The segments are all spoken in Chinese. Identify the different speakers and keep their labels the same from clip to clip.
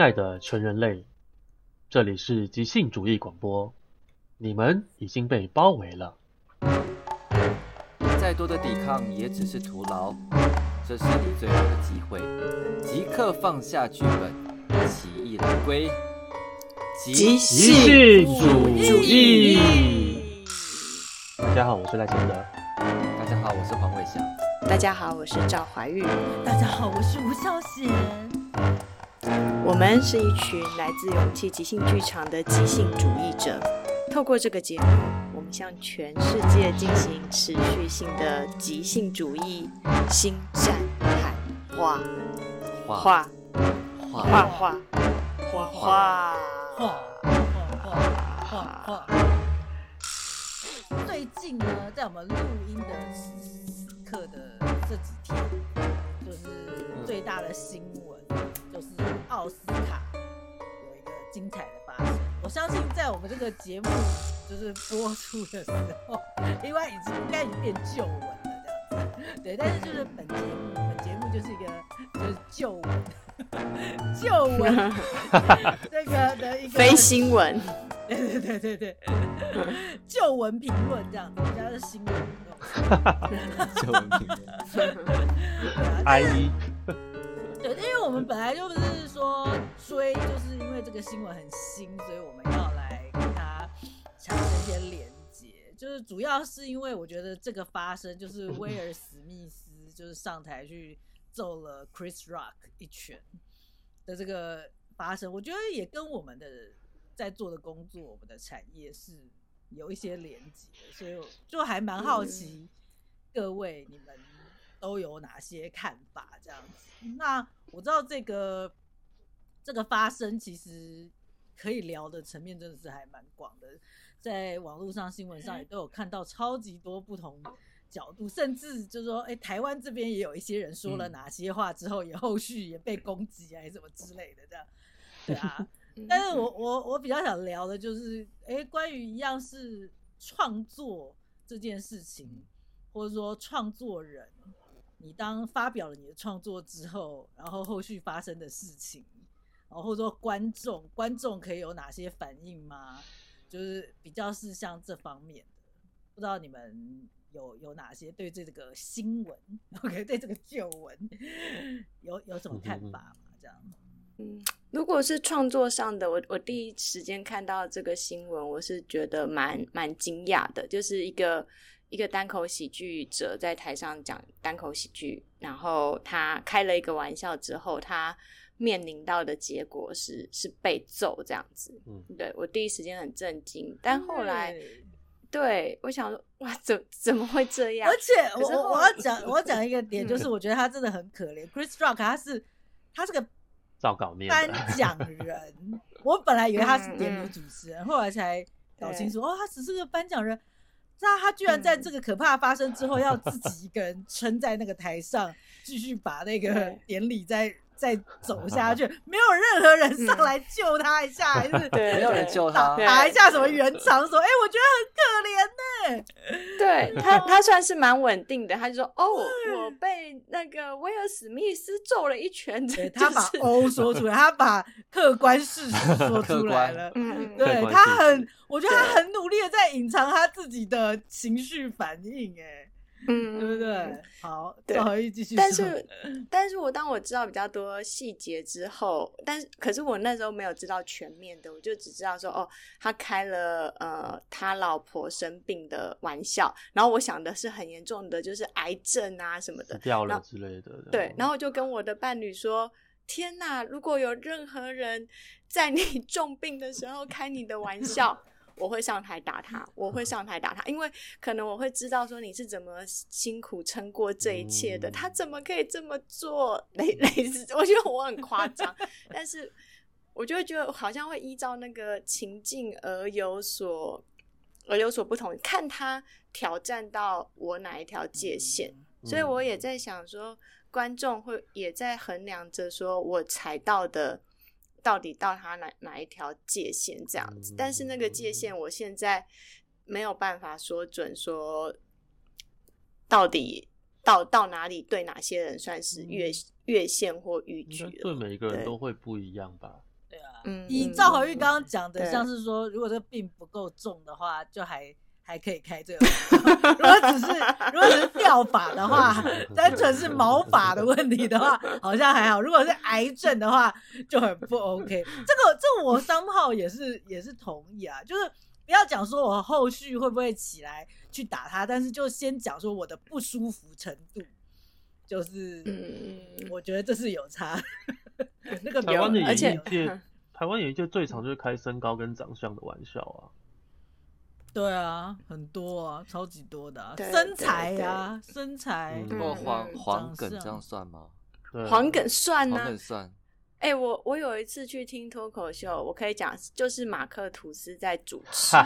Speaker 1: 亲爱的全人类，这里是即兴主义广播，你们已经被包围了。
Speaker 2: 再多的抵抗也只是徒劳，这是你最后的机会，即刻放下剧本，起义来归。
Speaker 1: 即兴主义。大家好，我是赖清德。
Speaker 2: 大家好，我是黄伟翔。
Speaker 3: 大家好，我是赵怀玉。
Speaker 4: 大家好，我是吴孝贤。
Speaker 3: 我们是一群来自勇气即兴剧场的即兴主义者。透过这个节目，我们向全世界进行持续性的即兴主义新战喊话，
Speaker 2: 画
Speaker 3: 画
Speaker 2: 画
Speaker 3: 画画画画
Speaker 4: 画画画画。最近呢，在我们录音的刻的这几天，就是最大的新闻，就是奥斯卡有一个精彩的发生。我相信在我们这个节目就是播出的时候，另外已经应该已经变旧闻了这样子。对，但是就是本节目，本节目就是一个就是旧闻，旧闻 这个的一个
Speaker 3: 非新闻。
Speaker 4: 对对对对对，旧闻评论这样子，人家是新闻评论。
Speaker 2: 旧闻评论。
Speaker 1: I E。
Speaker 4: 对，因为我们本来就不是说追，就是因为这个新闻很新，所以我们要来跟它产生一些连接。就是主要是因为我觉得这个发生，就是威尔史密斯就是上台去揍了 Chris Rock 一拳的这个发生，我觉得也跟我们的。在做的工作，我们的产业是有一些连接，所以就还蛮好奇各位你们都有哪些看法这样子。那我知道这个这个发生其实可以聊的层面真的是还蛮广的，在网络上、新闻上也都有看到超级多不同角度，甚至就是说，哎，台湾这边也有一些人说了哪些话之后，也后续也被攻击啊，什么之类的这样，对啊。但是我我我比较想聊的就是，哎、欸，关于一样是创作这件事情，或者说创作人，你当发表了你的创作之后，然后后续发生的事情，然后或者说观众观众可以有哪些反应吗？就是比较是像这方面的，不知道你们有有哪些对这个新闻，OK，对这个旧闻有有什么看法吗？这样。
Speaker 3: 嗯，如果是创作上的，我我第一时间看到这个新闻，我是觉得蛮蛮惊讶的。就是一个一个单口喜剧者在台上讲单口喜剧，然后他开了一个玩笑之后，他面临到的结果是是被揍这样子。嗯，对，我第一时间很震惊，但后来，对，我想说，哇，怎怎么会这样？
Speaker 4: 而且我我要讲我要讲一个点，就是我觉得他真的很可怜。Chris Rock 他是他是个。
Speaker 1: 照稿面
Speaker 4: 颁奖人，我本来以为他是典礼主持人，后来才搞清楚，哦，他只是个颁奖人。那他居然在这个可怕发生之后，要自己一个人撑在那个台上，继续把那个典礼在。再走下去，没有任何人上来救他一下，还是
Speaker 2: 对，没有人救他，
Speaker 4: 打一下什么圆场，说，哎，我觉得很可怜呢。
Speaker 3: 对他，他算是蛮稳定的，他就说，哦，我被那个威尔史密斯揍了一拳，
Speaker 4: 他把“哦”说出来，他把客观事实说 出来了。嗯，对他很，我觉得他很努力的在隐藏他自己的情绪反应，哎。嗯，对不对？好，对，继续。
Speaker 3: 但是，但是我当我知道比较多细节之后，但是可是我那时候没有知道全面的，我就只知道说，哦，他开了呃他老婆生病的玩笑，然后我想的是很严重的，就是癌症啊什么的，
Speaker 1: 掉了之类的。
Speaker 3: 对，然后我就跟我的伴侣说：“天哪，如果有任何人在你 重病的时候开你的玩笑。”我会上台打他，我会上台打他，因为可能我会知道说你是怎么辛苦撑过这一切的，他怎么可以这么做？类类似，我觉得我很夸张，但是我就会觉得好像会依照那个情境而有所而有所不同，看他挑战到我哪一条界限，所以我也在想说，观众会也在衡量着说我踩到的。到底到他哪哪一条界限这样子？但是那个界限，我现在没有办法说准，说到底到到哪里对哪些人算是越越线或逾矩。
Speaker 1: 对每一个人都会不一样吧？
Speaker 4: 对啊嗯，以赵怀玉刚刚讲的，像是说，如果这个病不够重的话，就还还可以开这个。如果只是如果只是掉发的话，单纯是毛发的问题的话，好像还好。如果是癌症的话，就很不 OK。这个这我三号也是也是同意啊，就是不要讲说我后续会不会起来去打他，但是就先讲说我的不舒服程度。就是，我觉得这是有差。那个
Speaker 1: 台湾的演艺界，台湾演艺界最常就是开身高跟长相的玩笑啊。
Speaker 4: 对啊，很多啊，超级多的、啊、身材啊，身材。
Speaker 2: 哦，黄黄梗这样算吗？
Speaker 3: 黄梗算呢、啊？
Speaker 2: 黄梗算。
Speaker 3: 哎、欸，我我有一次去听脱口秀，我可以讲，就是马克吐斯在主持，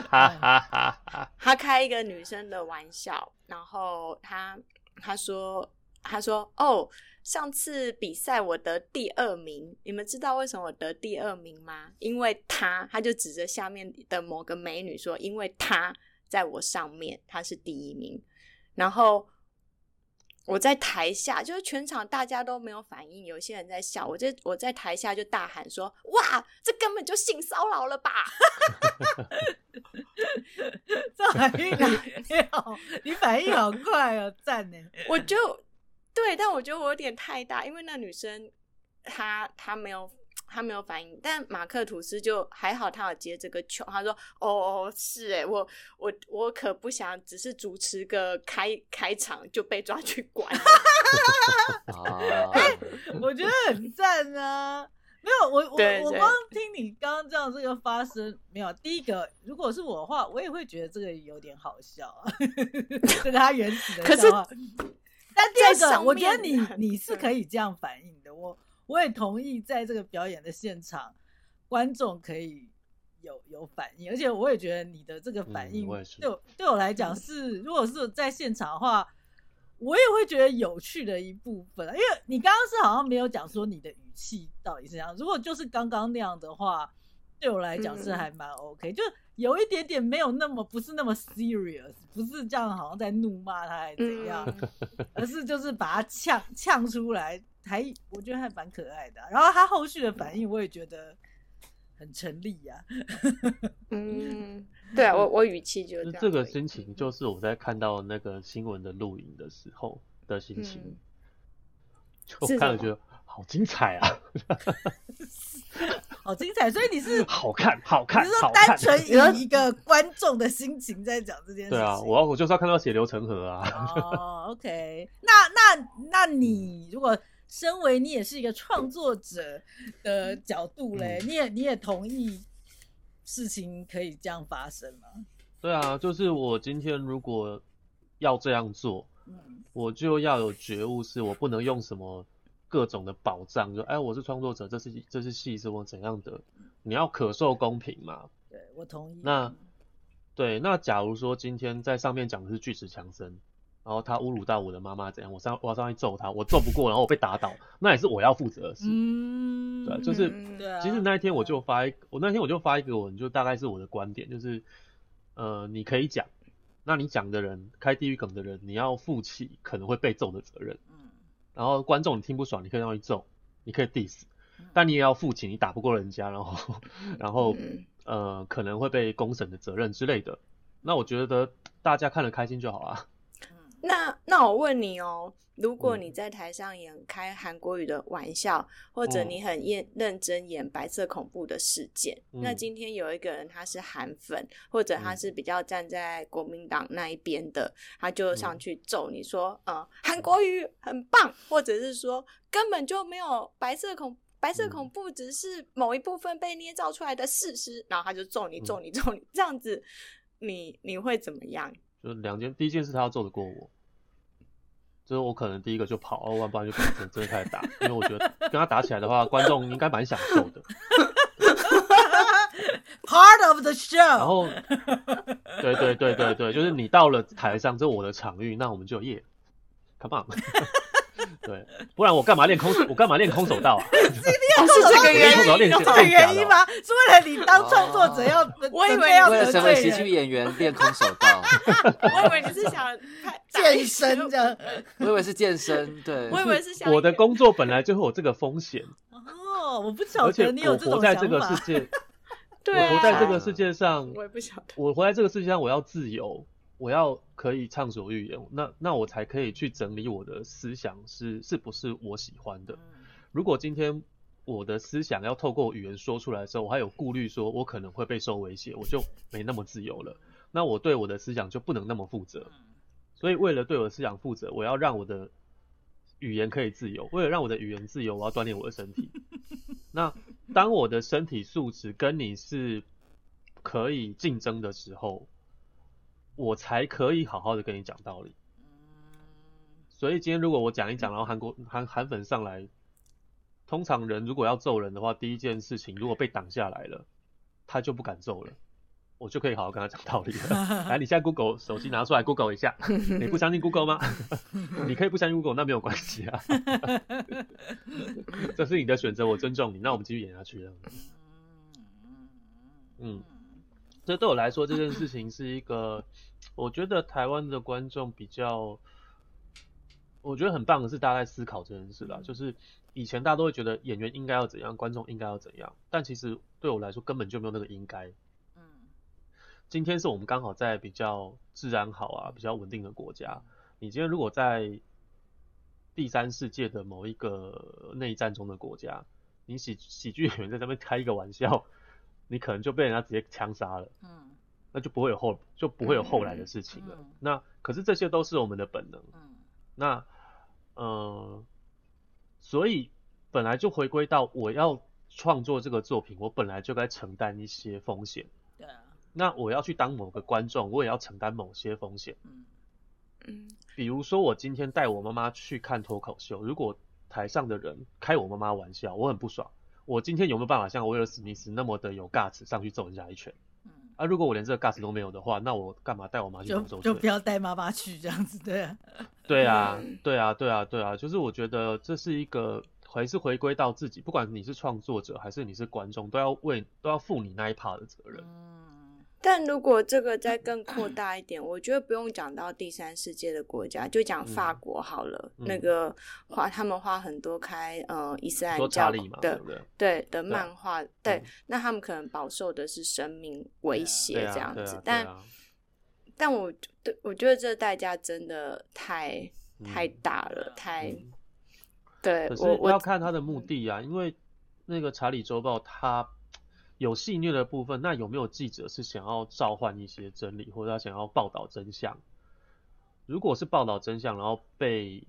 Speaker 3: 他开一个女生的玩笑，然后他他说。他说：“哦，上次比赛我得第二名，你们知道为什么我得第二名吗？因为他，他就指着下面的某个美女说，因为他在我上面，他是第一名。然后我在台下，就是全场大家都没有反应，有些人在笑，我在我在台下就大喊说：哇，这根本就性骚扰了吧！
Speaker 4: 这反应你好，你反应好快哦，赞呢！
Speaker 3: 我就。”对，但我觉得我有点太大，因为那女生她她没有她没有反应，但马克吐斯就还好，他有接这个球，他说：“哦哦，是哎，我我我可不想只是主持个开开场就被抓去管。”
Speaker 4: 哎，我觉得很赞啊！没有，我我我光听你刚刚这样这个发声，没有第一个，如果是我的话，我也会觉得这个有点好笑啊，这 个他原始的笑话。但第二个，我觉得你你是可以这样反应的，我我也同意，在这个表演的现场，观众可以有有反应，而且我也觉得你的这个反应，对我对我来讲是，如果是在现场的话，我也会觉得有趣的一部分，因为你刚刚是好像没有讲说你的语气到底是怎样，如果就是刚刚那样的话，对我来讲是还蛮 OK，就。有一点点没有那么不是那么 serious，不是这样，好像在怒骂他还是怎样，嗯、而是就是把他呛呛出来，还我觉得还蛮可爱的、啊。然后他后续的反应，我也觉得很成立呀、啊。嗯，
Speaker 3: 对啊，我我语气就
Speaker 1: 这个心情，就是我在看到那个新闻的录影的时候的心情，嗯、就看了觉得好精彩啊。
Speaker 4: 好精彩，所以你是
Speaker 1: 好看，好看，
Speaker 4: 你是说单纯以 一个观众的心情在讲这件事情？
Speaker 1: 对啊，我我就是要看到血流成河啊。
Speaker 4: 哦，OK，那那那你如果身为你也是一个创作者的角度嘞，嗯、你也你也同意事情可以这样发生吗？
Speaker 1: 对啊，就是我今天如果要这样做，嗯、我就要有觉悟，是我不能用什么。各种的保障，就哎，我是创作者，这是这是戏，是我怎样的？你要可受公平嘛？
Speaker 4: 对，我同意。
Speaker 1: 那对，那假如说今天在上面讲的是巨石强森，然后他侮辱到我的妈妈怎样，我上我要上去揍他，我揍不过，然后我被打倒，那也是我要负责的事。嗯，对，就是，其实那一天我就发一，我那天我就发一个文，就大概是我的观点，就是呃，你可以讲，那你讲的人开地狱梗的人，你要负起可能会被揍的责任。然后观众你听不爽，你可以让他揍，你可以 diss，但你也要负起你打不过人家，然后然后呃可能会被公审的责任之类的。那我觉得大家看得开心就好啊。
Speaker 3: 那那我问你哦，如果你在台上演开韩国语的玩笑，嗯、或者你很认认真演白色恐怖的事件，嗯、那今天有一个人他是韩粉，或者他是比较站在国民党那一边的，他就上去揍你说，嗯、呃，韩国语很棒，或者是说根本就没有白色恐白色恐怖，只是某一部分被捏造出来的事实，然后他就揍你揍你揍你，这样子，你你会怎么样？
Speaker 1: 就两件，第一件事他要揍得过我，就是我可能第一个就跑，哦，不然就可能真的开始打，因为我觉得跟他打起来的话，观众应该蛮享受的。
Speaker 4: Part of the show。
Speaker 1: 然后，对对对对对，就是你到了台上，这是我的场域，那我们就耶，Come on。对，不然我干嘛练空手？我干嘛练空手道啊？
Speaker 4: 是这个原因，这个原因吗？是为了你当创作者要，
Speaker 3: 我以为要
Speaker 2: 为了成为喜剧演员练空手道。
Speaker 3: 我以为你是想
Speaker 4: 健身的，
Speaker 2: 我以为是健身，对，
Speaker 3: 我以为是想。
Speaker 1: 我的工作本来就会有这个风险。
Speaker 4: 哦，我不晓得你有这种想法。
Speaker 1: 而且我活在这个世界，
Speaker 3: 对啊，
Speaker 1: 我活在这个世界上，
Speaker 3: 我也不晓得。
Speaker 1: 我活在这个世界上，我要自由，我要可以畅所欲言，那那我才可以去整理我的思想是是不是我喜欢的。如果今天我的思想要透过语言说出来的时候，我还有顾虑，说我可能会被受威胁，我就没那么自由了。那我对我的思想就不能那么负责。所以为了对我的思想负责，我要让我的语言可以自由。为了让我的语言自由，我要锻炼我的身体。那当我的身体素质跟你是可以竞争的时候，我才可以好好的跟你讲道理。所以今天如果我讲一讲，然后韩国韩韩粉上来。通常人如果要揍人的话，第一件事情如果被挡下来了，他就不敢揍了，我就可以好好跟他讲道理了。来，你现在 Google 手机拿出来 Google 一下，你不相信 Google 吗？你可以不相信 Google，那没有关系啊，这是你的选择，我尊重你。那我们继续演下去了。嗯，这对我来说这件事情是一个，我觉得台湾的观众比较，我觉得很棒的是大家在思考这件事啦，就是。以前大家都会觉得演员应该要怎样，观众应该要怎样，但其实对我来说根本就没有那个应该。嗯，今天是我们刚好在比较治安好啊、比较稳定的国家。你今天如果在第三世界的某一个内战中的国家，你喜喜剧演员在上面开一个玩笑，你可能就被人家直接枪杀了。嗯，那就不会有后就不会有后来的事情了。那可是这些都是我们的本能。嗯，那嗯。呃所以本来就回归到我要创作这个作品，我本来就该承担一些风险。对啊。那我要去当某个观众，我也要承担某些风险。嗯嗯。比如说我今天带我妈妈去看脱口秀，如果台上的人开我妈妈玩笑，我很不爽。我今天有没有办法像威尔史密斯那么的有 guts 上去揍人家一拳？嗯。啊，如果我连这个 guts 都没有的话，那我干嘛带我妈去？
Speaker 4: 就就不要带妈妈去这样子，对啊。
Speaker 1: 对啊，对啊，对啊，对啊，就是我觉得这是一个还是回归到自己，不管你是创作者还是你是观众，都要为都要负你那一 part 的责任。
Speaker 3: 嗯，但如果这个再更扩大一点，我觉得不用讲到第三世界的国家，就讲法国好了。嗯、那个花他们花很多开呃伊斯兰教的对，的漫画，对，对嗯、那他们可能饱受的是生命威胁这样子，但。但我对我觉得这代价真的太太大了，嗯、太、嗯、对。
Speaker 1: 可是我要看他的目的啊，因为那个《查理周报》他有戏虐的部分，那有没有记者是想要召唤一些真理，或者他想要报道真相？如果是报道真相，然后被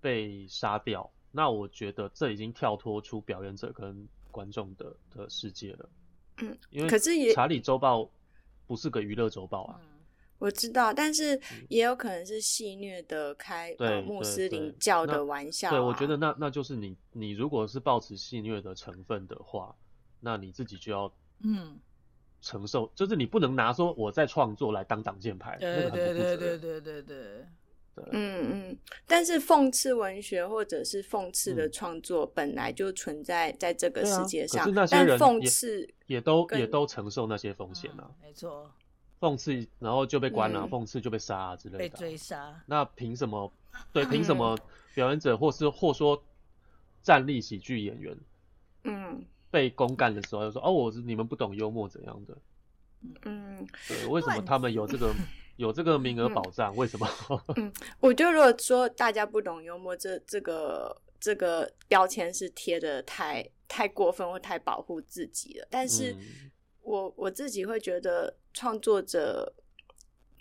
Speaker 1: 被杀掉，那我觉得这已经跳脱出表演者跟观众的的世界了。嗯，因为可是也《查理周报》不是个娱乐周报啊。
Speaker 3: 我知道，但是也有可能是戏虐的开呃穆斯林教的玩笑，啊
Speaker 1: 对。对，我觉得那那就是你你如果是抱持戏虐的成分的话，那你自己就要嗯。承受就是你不能拿说我在创作来当挡箭牌
Speaker 4: 对对对对对对对。
Speaker 3: 嗯嗯。但是讽刺文学或者是讽刺的创作本来就存在在这个世界上但是刺
Speaker 1: 也都也都承受那些风险
Speaker 4: 了没错。
Speaker 1: 讽刺然后就被关了讽刺就被杀啊之类的
Speaker 4: 被追杀。
Speaker 1: 那凭什么对凭什么表演者或是或说站立喜剧演员嗯。被公干的时候就说：“哦，我是你们不懂幽默怎样的？”嗯，对，为什么他们有这个 有这个名额保障？为什么？
Speaker 3: 嗯，我就如果说大家不懂幽默，这这个这个标签是贴的太太过分或太保护自己了，但是。我我自己会觉得创作者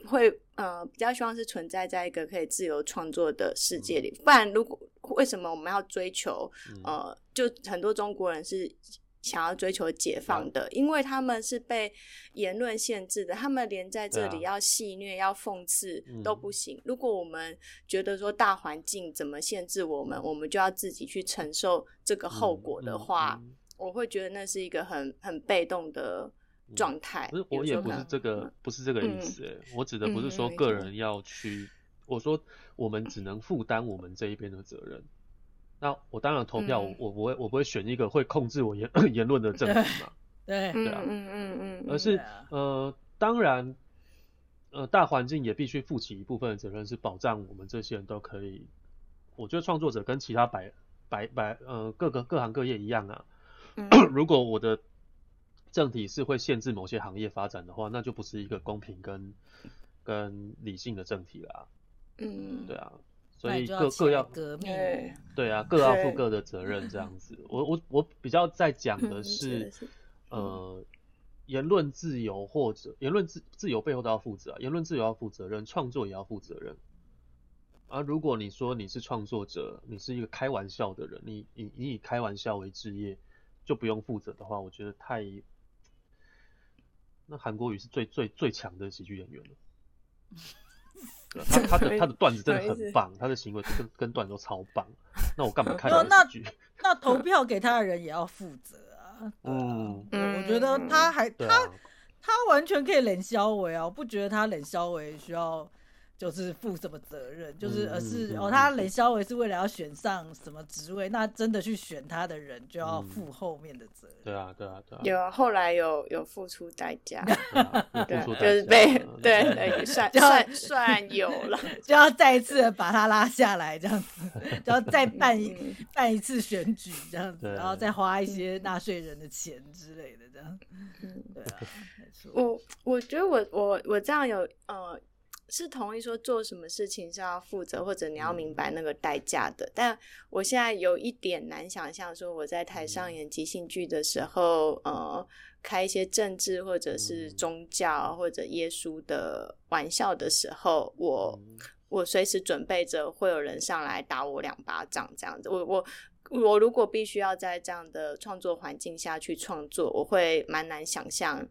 Speaker 3: 会呃比较希望是存在在一个可以自由创作的世界里，不然如果为什么我们要追求呃就很多中国人是想要追求解放的，因为他们是被言论限制的，他们连在这里要戏谑要讽刺都不行。如果我们觉得说大环境怎么限制我们，我们就要自己去承受这个后果的话。我会觉得那是一个很很被动的状态。
Speaker 1: 不是，我也不是这个，嗯、不是这个意思。哎，我指的不是说个人要去，嗯、我说我们只能负担我们这一边的责任。那我当然投票，嗯、我我不会，我不会选一个会控制我言 言论的政府嘛。
Speaker 4: 对
Speaker 1: 对啊，
Speaker 3: 嗯嗯嗯，
Speaker 1: 而是呃，当然，呃，大环境也必须负起一部分的责任，是保障我们这些人都可以。我觉得创作者跟其他百百百呃各个各行各业一样啊。如果我的政体是会限制某些行业发展的话，那就不是一个公平跟跟理性的政体啦。
Speaker 3: 嗯，
Speaker 1: 对啊，所以各各要
Speaker 4: 革命，
Speaker 1: 对啊，各要负各的责任这样子。我我我比较在讲的是，呃，言论自由或者言论自自由背后都要负责啊，言论自由要负责任，创作也要负责任。啊，如果你说你是创作者，你是一个开玩笑的人，你你你以开玩笑为职业，就不用负责的话，我觉得太……那韩国语是最最最强的喜剧演员了。他他的他的段子真的很棒，他的行为跟跟段子都超棒。那我干嘛看？
Speaker 4: 那 那投票给他的人也要负责啊。嗯，我觉得他还他他完全可以冷消维啊，我不觉得他冷消维需要。就是负什么责任，就是而是、嗯、哦，他冷消维是为了要选上什么职位，那真的去选他的人就要负后面的责任。
Speaker 1: 对啊，对啊，对啊。
Speaker 3: 有后来有有付出代价，对，就是被对对算算算有了，
Speaker 4: 就要再一次把他拉下来这样子，就要再 办一办一次选举这样子，然后再花一些纳税人的钱之类的这样。嗯，对啊，没错。
Speaker 3: 我我觉得我我我这样有呃。是同意说做什么事情是要负责，或者你要明白那个代价的。但我现在有一点难想象，说我在台上演即兴剧的时候，呃，开一些政治或者是宗教或者耶稣的玩笑的时候，我我随时准备着会有人上来打我两巴掌这样子。我我我如果必须要在这样的创作环境下去创作，我会蛮难想象。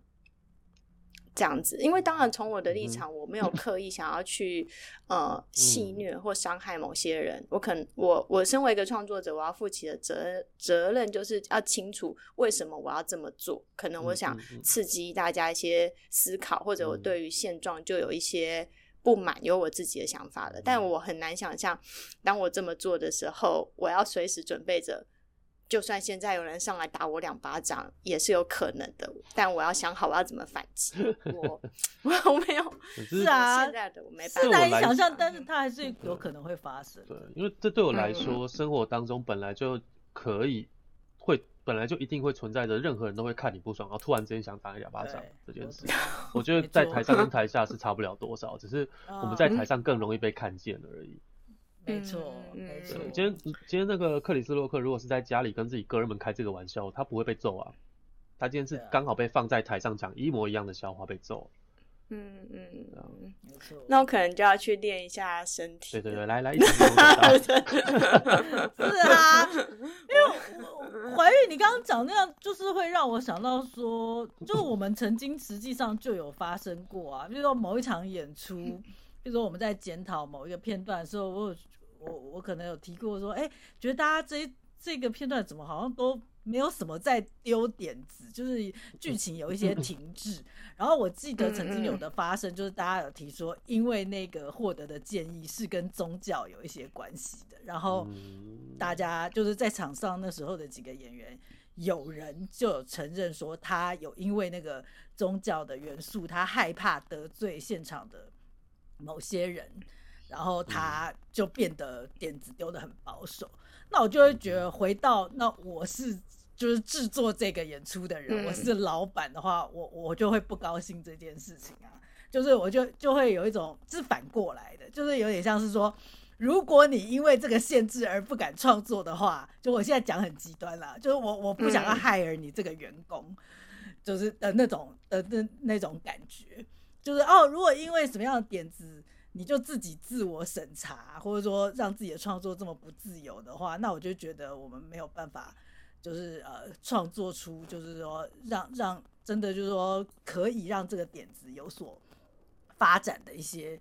Speaker 3: 这样子，因为当然从我的立场，我没有刻意想要去呃戏虐或伤害某些人。我可能我我身为一个创作者，我要负起的责责任就是要清楚为什么我要这么做。可能我想刺激大家一些思考，或者我对于现状就有一些不满，有我自己的想法了。但我很难想象，当我这么做的时候，我要随时准备着。就算现在有人上来打我两巴掌，也是有可能的。但我要想好我要怎么反击。我我没有，
Speaker 4: 是啊，
Speaker 3: 现在的我没办法。
Speaker 4: 是难以想象，但是它还是有可能会发生。
Speaker 1: 对，因为这对我来说，生活当中本来就可以会，本来就一定会存在着，任何人都会看你不爽，然后突然之间想打你两巴掌这件事。我觉得在台上跟台下是差不了多少，只是我们在台上更容易被看见而已。
Speaker 4: 没错，没错。
Speaker 1: 今天今天那个克里斯洛克，如果是在家里跟自己哥们开这个玩笑，他不会被揍啊。他今天是刚好被放在台上讲一模一样的笑话被揍。
Speaker 3: 嗯嗯，没错。那我可能就要去练一下身体。
Speaker 1: 对对对，来来，一
Speaker 4: 起。是啊，因为怀孕，你刚刚讲那样，就是会让我想到说，就我们曾经实际上就有发生过啊，比如说某一场演出，比如说我们在检讨某一个片段的时候，我。我我可能有提过说，哎、觉得大家这这个片段怎么好像都没有什么在丢点子，就是剧情有一些停滞。然后我记得曾经有的发生，就是大家有提说，因为那个获得的建议是跟宗教有一些关系的。然后大家就是在场上那时候的几个演员，有人就有承认说，他有因为那个宗教的元素，他害怕得罪现场的某些人。然后他就变得点子丢得很保守，那我就会觉得回到那我是就是制作这个演出的人，我是老板的话，我我就会不高兴这件事情啊，就是我就就会有一种是反过来的，就是有点像是说，如果你因为这个限制而不敢创作的话，就我现在讲很极端啦，就是我我不想要害了你这个员工，就是的那种的那那种感觉，就是哦，如果因为什么样的点子。你就自己自我审查，或者说让自己的创作这么不自由的话，那我就觉得我们没有办法，就是呃创作出就是说让让真的就是说可以让这个点子有所发展的一些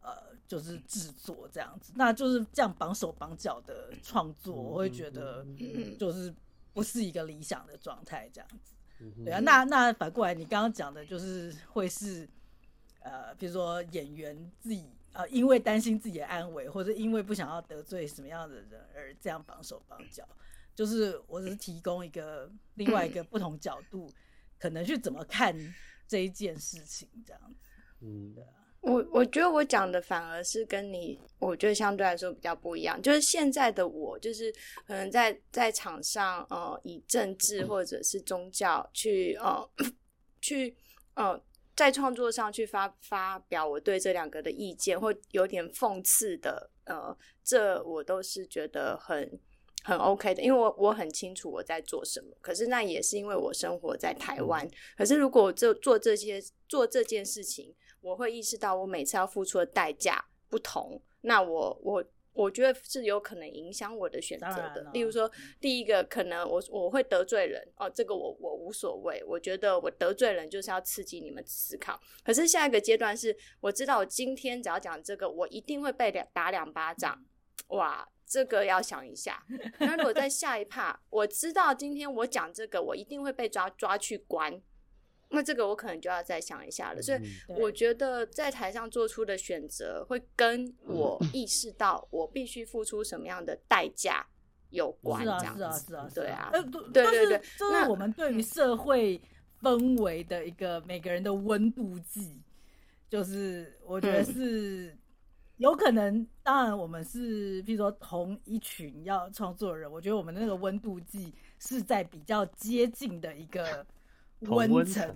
Speaker 4: 呃就是制作这样子，那就是这样绑手绑脚的创作，我会觉得就是不是一个理想的状态这样子。对啊，那那反过来你刚刚讲的就是会是。呃，比如说演员自己呃，因为担心自己的安危，或者因为不想要得罪什么样的人而这样绑手绑脚，就是我只是提供一个另外一个不同角度，可能去怎么看这一件事情这样子。
Speaker 1: 嗯，
Speaker 3: 我我觉得我讲的反而是跟你，我觉得相对来说比较不一样。就是现在的我，就是可能在在场上，呃，以政治或者是宗教去，呃，去，呃，在创作上去发发表我对这两个的意见，或有点讽刺的，呃，这我都是觉得很很 OK 的，因为我我很清楚我在做什么。可是那也是因为我生活在台湾。可是如果我做做这些做这件事情，我会意识到，我每次要付出的代价不同，那我我我觉得是有可能影响我的选择的。例如说，第一个可能我我会得罪人哦，这个我我无所谓，我觉得我得罪人就是要刺激你们思考。可是下一个阶段是，我知道我今天只要讲这个，我一定会被两打两巴掌，哇，这个要想一下。那如果在下一趴，我知道今天我讲这个，我一定会被抓抓去关。那这个我可能就要再想一下了，所以我觉得在台上做出的选择会跟我意识到我必须付出什么样的代价有关，这样子。是啊，是啊，对啊。对对对，
Speaker 4: 这是我们对于社会氛围的一个每个人的温度计，就是我觉得是有可能。当然，我们是比如说同一群要创作人，我觉得我们的那个温度计是在比较接近的一个。温层，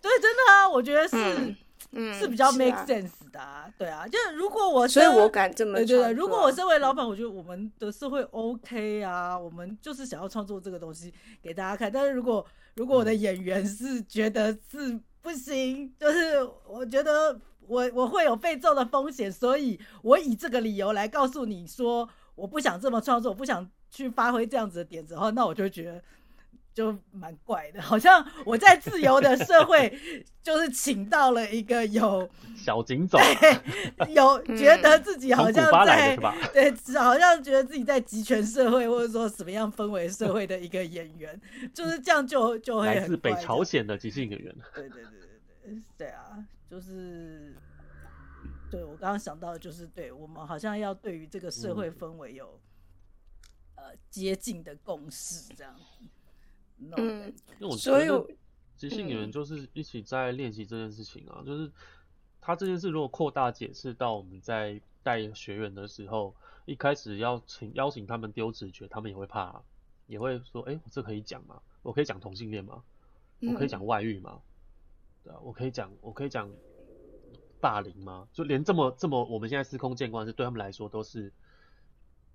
Speaker 4: 对，真的啊，我觉得是，嗯，嗯是比较 make sense 的啊，啊对啊，就是如果我，
Speaker 3: 所以我敢这么对，
Speaker 4: 对对，如果我身为老板，我觉得我们的社会 OK 啊，我们就是想要创作这个东西给大家看，但是如果如果我的演员是觉得是不行，就是我觉得我我会有被揍的风险，所以我以这个理由来告诉你说，我不想这么创作，我不想去发挥这样子的点子的话，那我就觉得。就蛮怪的，好像我在自由的社会，就是请到了一个有
Speaker 1: 小警总，
Speaker 4: 有觉得自己好像在、
Speaker 1: 嗯、
Speaker 4: 对，好像觉得自己在集权社会或者说什么样氛围社会的一个演员，就是这样就就会很
Speaker 1: 来自北朝鲜的即兴演员。
Speaker 4: 对对对对对，对啊，就是对我刚刚想到的就是，对我们好像要对于这个社会氛围有、嗯、呃接近的共识，这
Speaker 3: 样。嗯，
Speaker 1: 因为我觉得即兴演员就是一起在练习这件事情啊，嗯、就是他这件事如果扩大解释到我们在带学员的时候，一开始邀请邀请他们丢直觉，他们也会怕，也会说，哎、欸，我这可以讲吗？我可以讲同性恋吗？我可以讲外遇吗？嗯、对啊，我可以讲，我可以讲霸凌吗？就连这么这么我们现在司空见惯，是对他们来说都是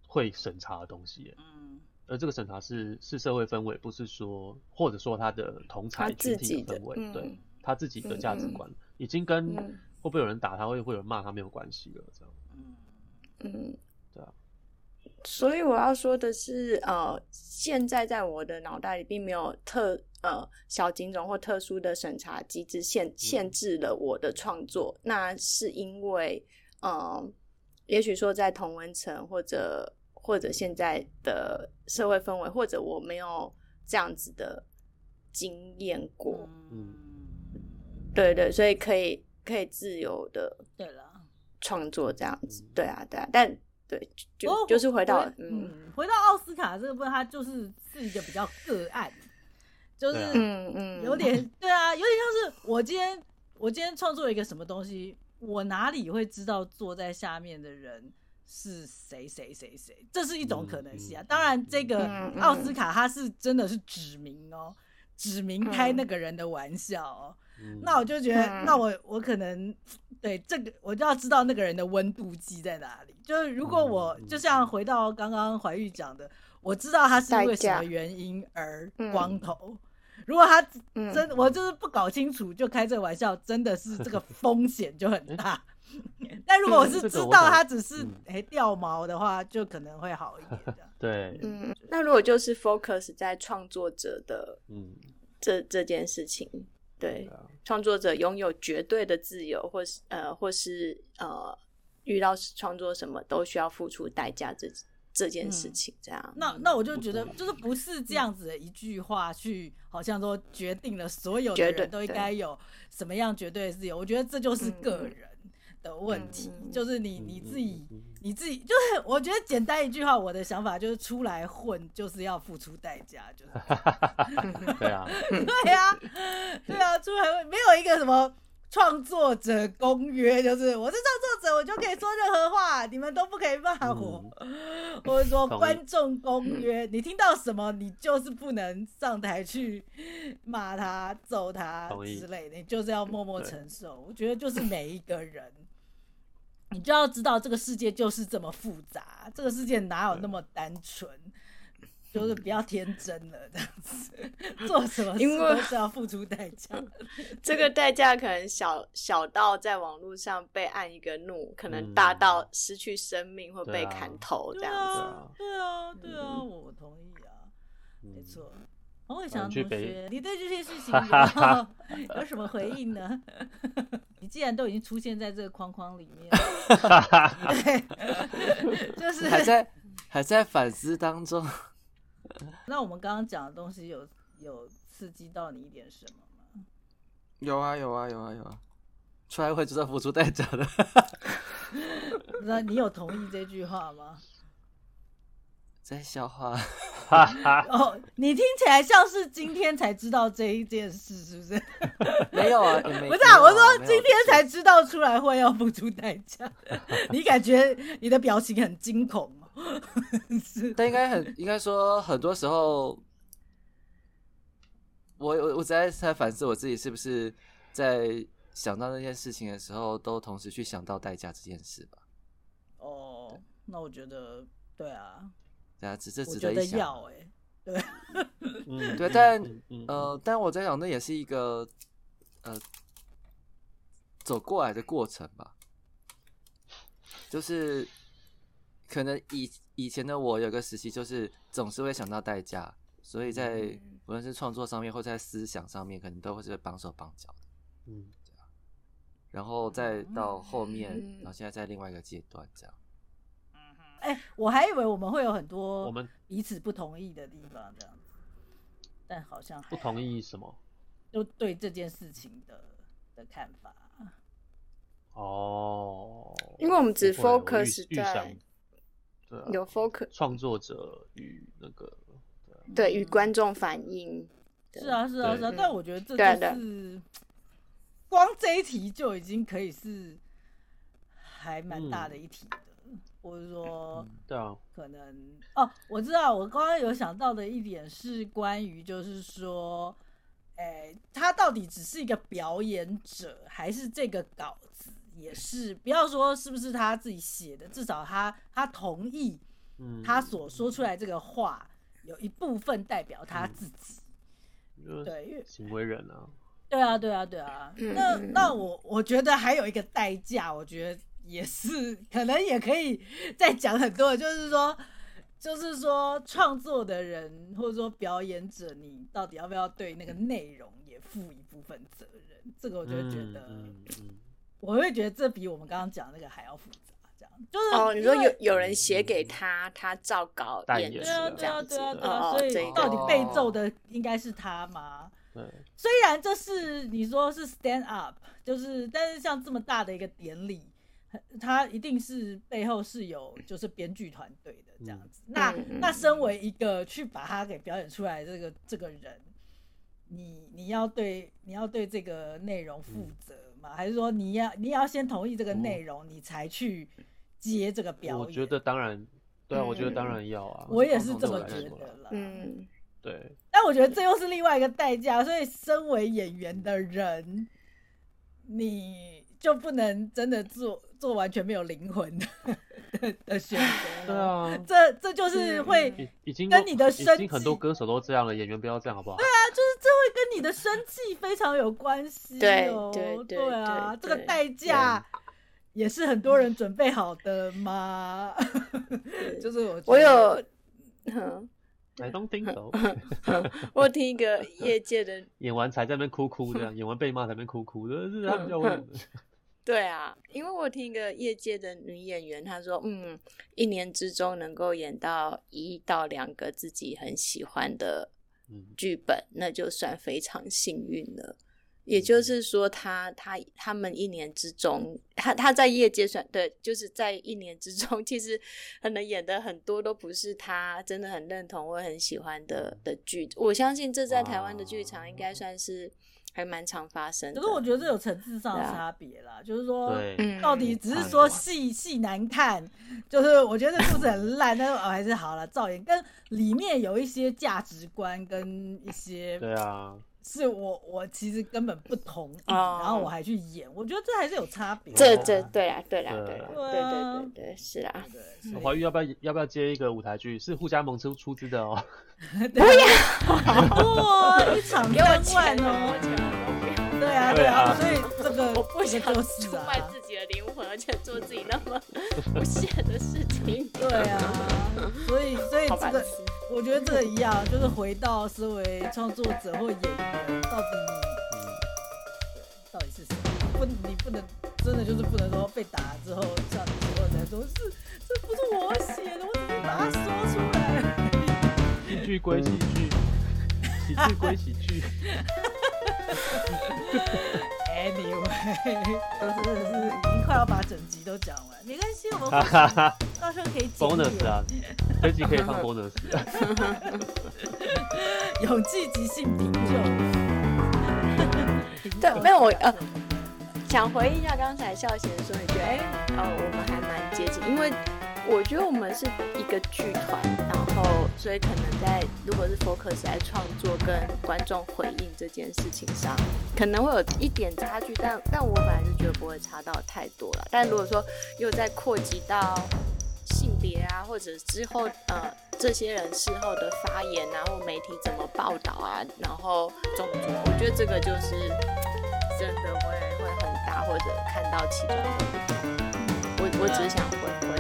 Speaker 1: 会审查的东西。嗯。而这个审查是是社会氛围，不是说或者说他的同侪群体的氛围，嗯、对他自己的价值观，嗯、已经跟会不会有人打他，会不会有人骂他没有关系了，这样。嗯
Speaker 3: 嗯，对啊。所以我要说的是，呃，现在在我的脑袋里并没有特呃小警种或特殊的审查机制限限制了我的创作，嗯、那是因为，呃，也许说在同文层或者。或者现在的社会氛围，或者我没有这样子的经验过，嗯，对对，所以可以可以自由的对了创作这样子，对啊对啊，但对就
Speaker 4: 我
Speaker 3: 就是回到
Speaker 4: 回嗯回到奥斯卡这个部分，它就是是一个比较个案，就是嗯嗯有点对啊，有点像是我今天我今天创作一个什么东西，我哪里会知道坐在下面的人。是谁谁谁谁，这是一种可能性啊。当然，这个奥斯卡他是真的是指名哦，指名开那个人的玩笑哦。那我就觉得，那我我可能对这个我就要知道那个人的温度计在哪里。就是如果我就像回到刚刚怀玉讲的，我知道他是因为什么原因而光头。如果他真我就是不搞清楚就开这个玩笑，真的是这个风险就很大。但如果我是知道他只是哎掉毛的话，就可能会好一点
Speaker 1: 的。
Speaker 3: 对，嗯，那如果就是 focus 在创作者的嗯这这件事情，对，创作者拥有绝对的自由，或是呃或是呃遇到创作什么都需要付出代价这这件事情，这样。
Speaker 4: 那那我就觉得就是不是这样子的一句话去，好像说决定了所有的人都应该有什么样绝对的自由。我觉得这就是个人。的问题就是你你自己你自己就是我觉得简单一句话，我的想法就是出来混就是要付出代价，就是
Speaker 1: 对啊，
Speaker 4: 对啊，对啊，出来混没有一个什么创作者公约，就是我是创作者，我就可以说任何话，你们都不可以骂我。嗯、或者说观众公约，你听到什么，你就是不能上台去骂他、揍他之类的，你就是要默默承受。我觉得就是每一个人，你就要知道这个世界就是这么复杂，这个世界哪有那么单纯？就是比较天真了，这样子 做什么事都是要付出代价。
Speaker 3: 这个代价可能小小到在网络上被按一个怒，可能大到失去生命或被砍头这样子。
Speaker 4: 对啊，对啊，我同意啊，没错。黄伟翔同学，你对这些事 情有 有什么回应呢？你既然都已经出现在这个框框里面，对，就是
Speaker 2: 还在还在反思当中。
Speaker 4: 那我们刚刚讲的东西有有刺激到你一点什么吗？
Speaker 2: 有啊有啊有啊有啊，出来会知道付出代价的。
Speaker 4: 那你有同意这句话吗？
Speaker 2: 在笑话。
Speaker 4: 哦，你听起来像是今天才知道这一件事，是不是？
Speaker 2: 没有啊，没
Speaker 4: 不是啊，我说今天才知道出来会要付出代价。你感觉你的表情很惊恐。
Speaker 2: 是，但应该很应该说，很多时候，我我我在在反思我自己，是不是在想到那件事情的时候，都同时去想到代价这件事吧？
Speaker 4: 哦，那我觉得，对啊，
Speaker 2: 对啊，只是值得一想。
Speaker 4: 要哎，对，
Speaker 2: 嗯，对，但呃，但我在想，那也是一个呃走过来的过程吧，就是。可能以以前的我有个时期，就是总是会想到代价，所以在无论是创作上面或在思想上面，可能都会是绑手绑脚的。嗯，然后再到后面，然后现在在另外一个阶段，这样。
Speaker 4: 哎，我还以为我们会有很多我们彼此不同意的地方，这样子，但好像
Speaker 1: 不同意什么？
Speaker 4: 就对这件事情的的看法。
Speaker 1: 哦，
Speaker 3: 因为我们只 focus 在。
Speaker 1: 啊、
Speaker 3: 有 focus
Speaker 1: 创作者与那个
Speaker 3: 对与观众反应，
Speaker 4: 是啊是啊是啊，但我觉得这就是光这一题就已经可以是还蛮大的一题的，或者说对啊，可能哦，我知道我刚刚有想到的一点是关于就是说，哎，他到底只是一个表演者，还是这个稿子？也是，不要说是不是他自己写的，至少他他同意，嗯他所说出来这个话有一部分代表他自己，
Speaker 1: 嗯、对，因为行为人啊，
Speaker 4: 对啊，对啊，对啊。那那我我觉得还有一个代价，我觉得也是可能也可以再讲很多，就是说，就是说创作的人或者说表演者，你到底要不要对那个内容也负一部分责任？这个我就觉得。嗯嗯嗯我会觉得这比我们刚刚讲的那个还要复杂，这样就是
Speaker 3: 哦，你说有有人写给他，他照稿演出，
Speaker 4: 对啊，对啊，对啊，对啊，所以到底被揍的应该是他吗？对，虽然这是你说是 stand up，就是但是像这么大的一个典礼，他一定是背后是有就是编剧团队的这样子。那那身为一个去把他给表演出来这个这个人，你你要对你要对这个内容负责。还是说你要你要先同意这个内容，你才去接这个表演？
Speaker 1: 我觉得当然，对啊，我觉得当然要啊。
Speaker 4: 我也是这么觉得了。
Speaker 3: 嗯，
Speaker 1: 对。
Speaker 4: 但我觉得这又是另外一个代价，所以身为演员的人，你就不能真的做做完全没有灵魂的 的选择。
Speaker 1: 对啊，
Speaker 4: 这这就是会已经跟你的生
Speaker 1: 已经很多歌手都这样了，演员不要这样好不好？
Speaker 4: 对啊，就是这会跟你的生计非常有关系。
Speaker 3: 对对
Speaker 4: 对啊，这个代价也是很多人准备好的吗？就是我
Speaker 3: 我有
Speaker 1: ，I don't think so。
Speaker 3: 我听一个业界的
Speaker 1: 演完才在那边哭哭的，演完被骂在那边哭哭的，是他们叫我。
Speaker 3: 对啊，因为我听一个业界的女演员，她说，嗯，一年之中能够演到一到两个自己很喜欢的剧本，嗯、那就算非常幸运了。也就是说他，他他他们一年之中，他他在业界算对，就是在一年之中，其实可能演的很多都不是他真的很认同或很喜欢的的剧。我相信这在台湾的剧场应该算是还蛮常发生的。
Speaker 4: 可是我觉得这有层次上的差别啦，就是说，到底只是说戏戏难看，就是我觉得这故事很烂，但是还是好了，造演跟里面有一些价值观跟一些
Speaker 1: 对啊。
Speaker 4: 是我我其实根本不同意，哦、然后我还去演，我觉得这还是有差别。
Speaker 3: 这这对啊对啊对啊对对对对是啊。
Speaker 1: 怀玉要不要要不要接一个舞台剧？是互加盟出出资的哦。
Speaker 3: 不要，
Speaker 4: 哇，一场三万哦。对啊对啊，所以这个
Speaker 3: 我不想出卖自己的灵魂，而且做自己那么不屑的事情。
Speaker 4: 对啊，所以所以这个。我觉得这个一样，就是回到身为创作者或演员，到底你，嗯、到底是谁？不，你不能真的就是不能说被打之后，像你之后才说是这不是我写的，我只是把它说出来。
Speaker 1: 喜剧归喜剧，喜剧归喜剧。
Speaker 4: Anyway，都是是已经快要把整集都讲完，没关系，我们到时候可以剪。
Speaker 1: bonus 啊，这集可以放 bonus。
Speaker 4: 勇气即兴评就。
Speaker 3: 对，没有我呃，想回应一下刚才孝贤说一句，哎，哦，我们还蛮接近，因为。我觉得我们是一个剧团，然后所以可能在如果是 focus 在创作跟观众回应这件事情上，可能会有一点差距，但但我本来是觉得不会差到太多了。但如果说又在扩及到性别啊，或者之后呃这些人事后的发言啊，或媒体怎么报道啊，然后种族，我觉得这个就是真的会会很大，或者看到其中的不同。我我只是想回。